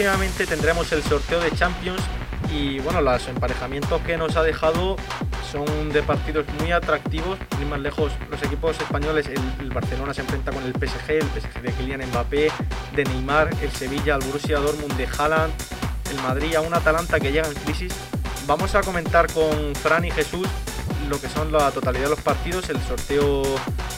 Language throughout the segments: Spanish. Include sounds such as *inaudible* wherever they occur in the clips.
Próximamente tendremos el sorteo de Champions y bueno, los emparejamientos que nos ha dejado son de partidos muy atractivos, ni más lejos los equipos españoles, el, Barcelona se enfrenta con el PSG, el PSG de Kylian Mbappé, de Neymar, el Sevilla, el Borussia Dortmund de Haaland, el Madrid a un Atalanta que llega en crisis. Vamos a comentar con Fran y Jesús lo que son la totalidad de los partidos, el sorteo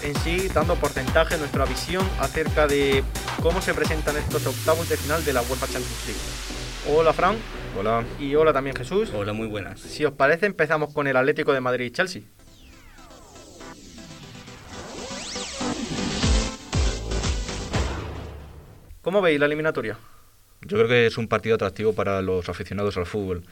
en sí, dando porcentaje, nuestra visión acerca de cómo se presentan estos octavos de final de la UEFA Champions League. Hola Fran. Hola. Y hola también Jesús. Hola, muy buenas. Si os parece, empezamos con el Atlético de Madrid y Chelsea. ¿Cómo veis la eliminatoria? Yo creo que es un partido atractivo para los aficionados al fútbol.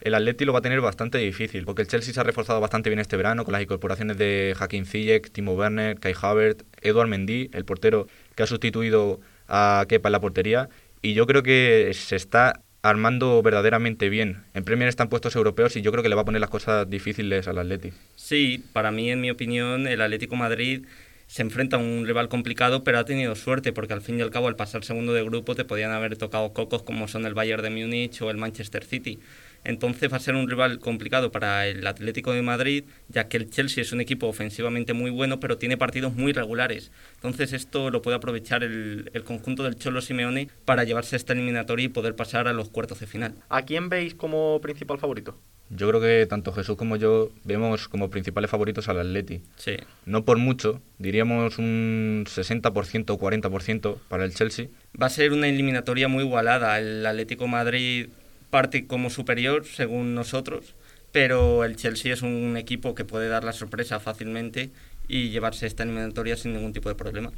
El Atleti lo va a tener bastante difícil, porque el Chelsea se ha reforzado bastante bien este verano con las incorporaciones de Hakim Ziyech, Timo Werner, Kai Havertz, Eduard Mendy, el portero que ha sustituido a Kepa en la portería, y yo creo que se está armando verdaderamente bien. En Premier están puestos europeos y yo creo que le va a poner las cosas difíciles al Atleti. Sí, para mí, en mi opinión, el Atlético Madrid se enfrenta a un rival complicado, pero ha tenido suerte, porque al fin y al cabo, al pasar segundo de grupo, te podían haber tocado cocos como son el Bayern de Múnich o el Manchester City. Entonces va a ser un rival complicado para el Atlético de Madrid, ya que el Chelsea es un equipo ofensivamente muy bueno, pero tiene partidos muy regulares. Entonces esto lo puede aprovechar el, conjunto del Cholo Simeone para llevarse esta eliminatoria y poder pasar a los cuartos de final. ¿A quién veis como principal favorito? Yo creo que tanto Jesús como yo vemos como principales favoritos al Atleti. Sí. No por mucho, diríamos un 60% o 40% para el Chelsea. Va a ser una eliminatoria muy igualada. El Atlético Madrid parte como superior, según nosotros, pero el Chelsea es un equipo que puede dar la sorpresa fácilmente y llevarse esta eliminatoria sin ningún tipo de problemas.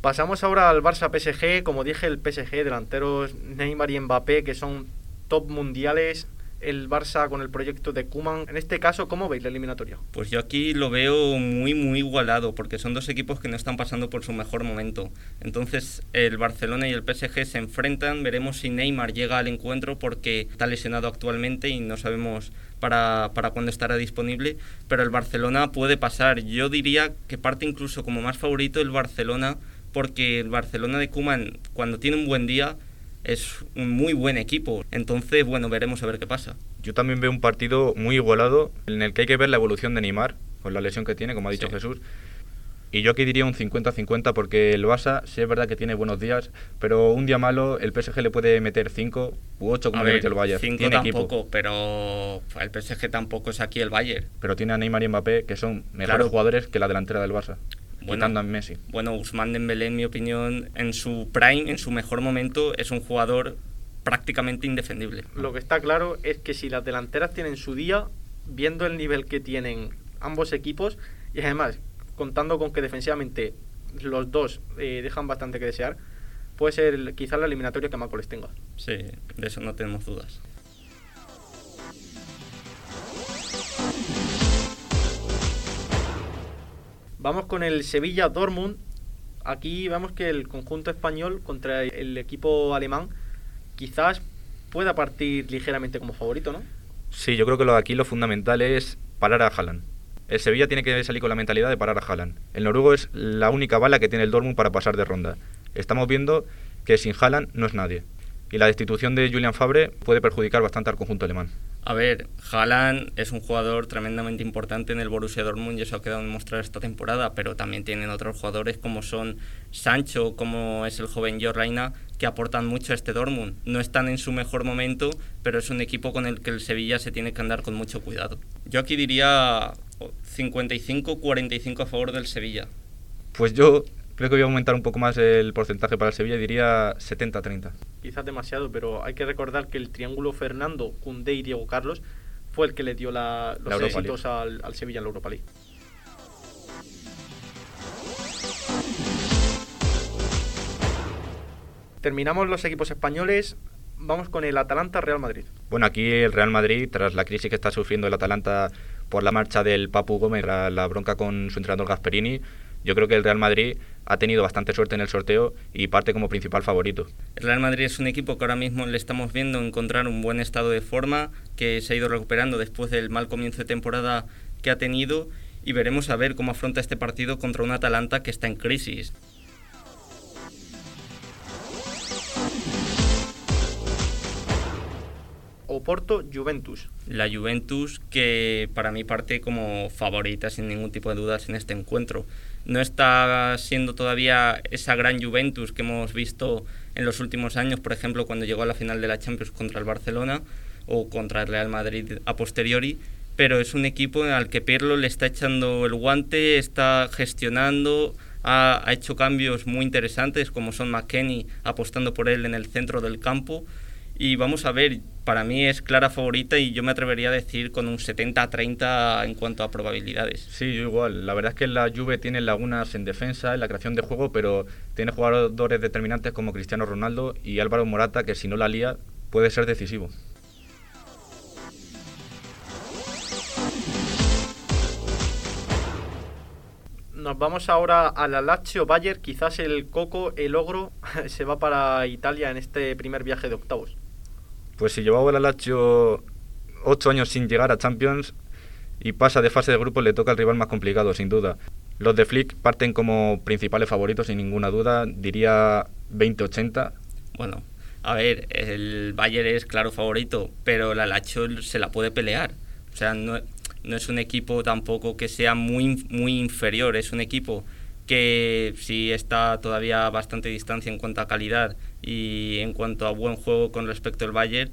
Pasamos ahora al Barça PSG, como dije, el PSG, delanteros Neymar y Mbappé, que son top mundiales, el Barça con el proyecto de Kuman. En este caso, ¿cómo veis la eliminatoria? Pues yo aquí lo veo muy, muy igualado, porque son dos equipos que no están pasando por su mejor momento. Entonces, el Barcelona y el PSG se enfrentan. Veremos si Neymar llega al encuentro, porque está lesionado actualmente y no sabemos para, para cuándo estará disponible. Pero el Barcelona puede pasar. Yo diría que parte incluso como más favorito el Barcelona, porque el Barcelona de Kuman, cuando tiene un buen día, es un muy buen equipo. Entonces, bueno, veremos a ver qué pasa. Yo también veo un partido muy igualado en el que hay que ver la evolución de Neymar con la lesión que tiene, como ha dicho Jesús. Y yo aquí diría un 50-50 porque el Barça sí es verdad que tiene buenos días, pero un día malo el PSG le puede meter 5 u 8 como le el Bayern. 5 tampoco, pero el PSG tampoco es aquí el Bayern. Pero tiene a Neymar y Mbappé que son mejores jugadores que la delantera del Barça bueno, Messi. Bueno, Usman Dembélé, en mi opinión, en su prime, en su mejor momento, es un jugador prácticamente indefendible. Lo que está claro es que si las delanteras tienen su día, viendo el nivel que tienen ambos equipos, y además contando con que defensivamente los dos eh, dejan bastante que desear, puede ser quizás la eliminatoria que más goles tenga. Sí, de eso no tenemos dudas. Vamos con el Sevilla Dortmund. Aquí vemos que el conjunto español contra el equipo alemán quizás pueda partir ligeramente como favorito, ¿no? Sí, yo creo que lo, aquí lo fundamental es parar a Haaland. El Sevilla tiene que salir con la mentalidad de parar a Haaland. El noruego es la única bala que tiene el Dortmund para pasar de ronda. Estamos viendo que sin Haaland no es nadie. Y la destitución de Julian Fabre puede perjudicar bastante al conjunto alemán. A ver, Haaland es un jugador tremendamente importante en el Borussia Dortmund y eso ha quedado demostrado esta temporada, pero también tienen otros jugadores como son Sancho, como es el joven Jorraina, que aportan mucho a este Dortmund. No están en su mejor momento, pero es un equipo con el que el Sevilla se tiene que andar con mucho cuidado. Yo aquí diría 55-45 a favor del Sevilla. Pues yo Creo que voy a aumentar un poco más el porcentaje para el Sevilla, diría 70-30. Quizás demasiado, pero hay que recordar que el triángulo Fernando, Cundé y Diego Carlos fue el que le dio la, los éxitos al, al Sevilla en la Europa League. Terminamos los equipos españoles. Vamos con el Atalanta-Real Madrid. Bueno, aquí el Real Madrid, tras la crisis que está sufriendo el Atalanta por la marcha del Papu Gómez, la, la bronca con su entrenador Gasperini, yo creo que el Real Madrid ha tenido bastante suerte en el sorteo y parte como principal favorito. El Real Madrid es un equipo que ahora mismo le estamos viendo encontrar un buen estado de forma, que se ha ido recuperando después del mal comienzo de temporada que ha tenido y veremos a ver cómo afronta este partido contra un Atalanta que está en crisis. Oporto Juventus. La Juventus que para mí parte como favorita sin ningún tipo de dudas en este encuentro. No está siendo todavía esa gran Juventus que hemos visto en los últimos años, por ejemplo, cuando llegó a la final de la Champions contra el Barcelona o contra el Real Madrid a posteriori, pero es un equipo al que Pirlo le está echando el guante, está gestionando, ha, ha hecho cambios muy interesantes como son McKenny apostando por él en el centro del campo y vamos a ver, para mí es clara favorita y yo me atrevería a decir con un 70-30 en cuanto a probabilidades. Sí, yo igual. La verdad es que la Juve tiene lagunas en defensa, en la creación de juego, pero tiene jugadores determinantes como Cristiano Ronaldo y Álvaro Morata que si no la lía puede ser decisivo. Nos vamos ahora a la Lazio Bayer, quizás el Coco, el Ogro, *laughs* se va para Italia en este primer viaje de octavos. Pues si llevaba el Lazio ocho años sin llegar a Champions y pasa de fase de grupo, le toca al rival más complicado, sin duda. Los de Flick parten como principales favoritos, sin ninguna duda, diría 20-80. Bueno, a ver, el Bayern es claro favorito, pero la Lazio se la puede pelear. O sea, no, no es un equipo tampoco que sea muy, muy inferior, es un equipo que sí está todavía a bastante distancia en cuanto a calidad y en cuanto a buen juego con respecto al Bayern,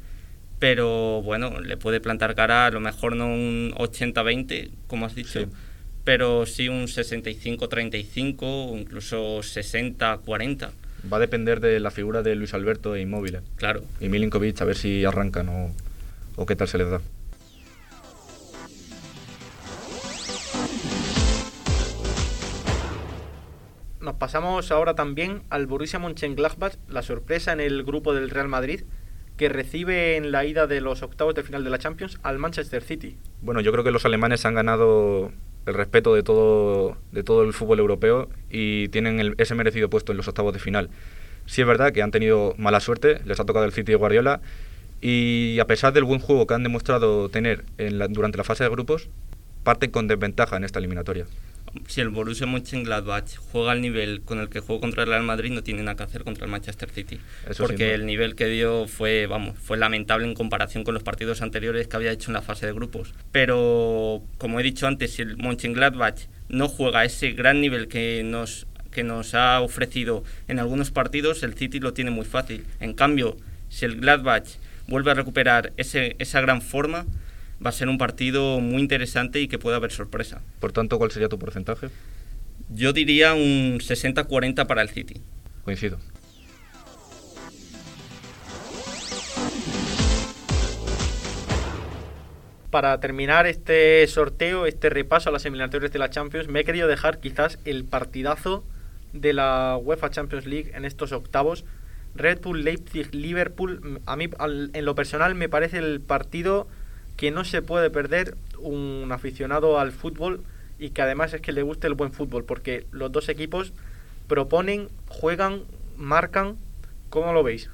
pero bueno, le puede plantar cara a lo mejor no un 80-20, como has dicho, pero sí un 65-35 o incluso 60-40. Va a depender de la figura de Luis Alberto e Inmóvil. Claro. Y Milinkovic, a ver si arrancan o, o qué tal se les da. Nos pasamos ahora también al Borussia Mönchengladbach, la sorpresa en el grupo del Real Madrid, que recibe en la ida de los octavos de final de la Champions al Manchester City. Bueno, yo creo que los alemanes han ganado el respeto de todo, de todo el fútbol europeo y tienen el, ese merecido puesto en los octavos de final. Sí es verdad que han tenido mala suerte, les ha tocado el City de Guardiola y a pesar del buen juego que han demostrado tener en la, durante la fase de grupos, parten con desventaja en esta eliminatoria si el Borussia Mönchengladbach juega al nivel con el que jugó contra el Real Madrid, no tiene nada que hacer contra el Manchester City. porque el nivel que dio fue, vamos, fue lamentable en comparación con los partidos anteriores que había hecho en la fase de grupos. Pero, como he dicho antes, si el Mönchengladbach no juega ese gran nivel que nos, que nos ha ofrecido en algunos partidos, el City lo tiene muy fácil. En cambio, si el Gladbach vuelve a recuperar ese, esa gran forma, va a ser un partido muy interesante y que puede haber sorpresa. Por tanto, ¿cuál sería tu porcentaje? Yo diría un 60-40 para el City. Coincido. Para terminar este sorteo, este repaso a las eliminatorias de la Champions, me he querido dejar quizás el partidazo de la UEFA Champions League en estos octavos. Red Bull, Leipzig, Liverpool. A mí, en lo personal, me parece el partido que no se puede perder un aficionado al fútbol y que además es que le guste el buen fútbol, porque los dos equipos proponen, juegan, marcan. ¿Cómo lo veis?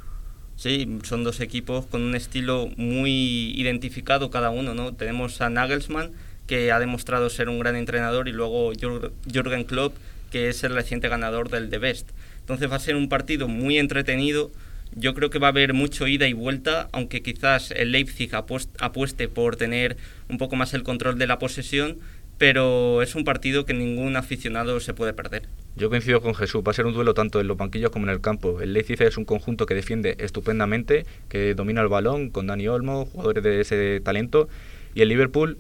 Sí, son dos equipos con un estilo muy identificado cada uno, ¿no? Tenemos a Nagelsmann, que ha demostrado ser un gran entrenador, y luego Jürgen Klopp, que es el reciente ganador del The Best. Entonces va a ser un partido muy entretenido, yo creo que va a haber mucho ida y vuelta, aunque quizás el Leipzig apueste por tener un poco más el control de la posesión, pero es un partido que ningún aficionado se puede perder. Yo coincido con Jesús, va a ser un duelo tanto en los banquillos como en el campo. El Leipzig es un conjunto que defiende estupendamente, que domina el balón con Dani Olmo, jugadores de ese talento, y el Liverpool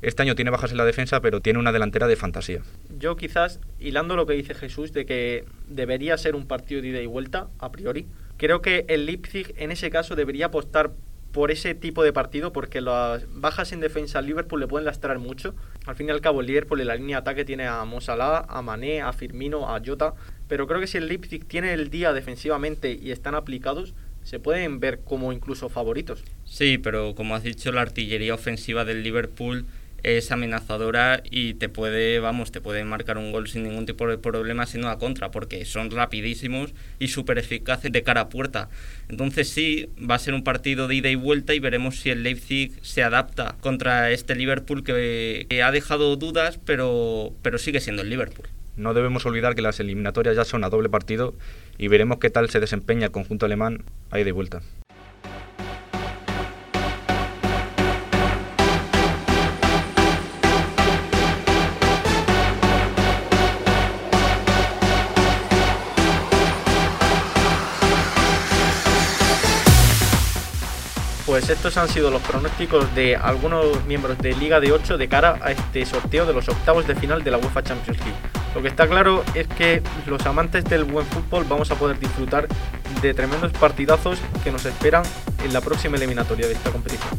este año tiene bajas en la defensa, pero tiene una delantera de fantasía. Yo quizás, hilando lo que dice Jesús, de que debería ser un partido de ida y vuelta, a priori, Creo que el Leipzig en ese caso debería apostar por ese tipo de partido porque las bajas en defensa al Liverpool le pueden lastrar mucho. Al fin y al cabo el Liverpool en la línea de ataque tiene a Mo a Mané, a Firmino, a Jota, pero creo que si el Leipzig tiene el día defensivamente y están aplicados, se pueden ver como incluso favoritos. Sí, pero como has dicho, la artillería ofensiva del Liverpool es amenazadora y te puede, vamos, te puede marcar un gol sin ningún tipo de problema sino a contra, porque son rapidísimos y súper eficaces de cara a puerta. Entonces sí, va a ser un partido de ida y vuelta y veremos si el Leipzig se adapta contra este Liverpool que, ha dejado dudas, pero, pero sigue siendo el Liverpool. No debemos olvidar que las eliminatorias ya son a doble partido y veremos qué tal se desempeña el conjunto alemán a ida y vuelta. Pues estos han sido los pronósticos de algunos miembros de Liga de 8 de cara a este sorteo de los octavos de final de la UEFA Champions League. Lo que está claro es que los amantes del buen fútbol vamos a poder disfrutar de tremendos partidazos que nos esperan en la próxima eliminatoria de esta competición.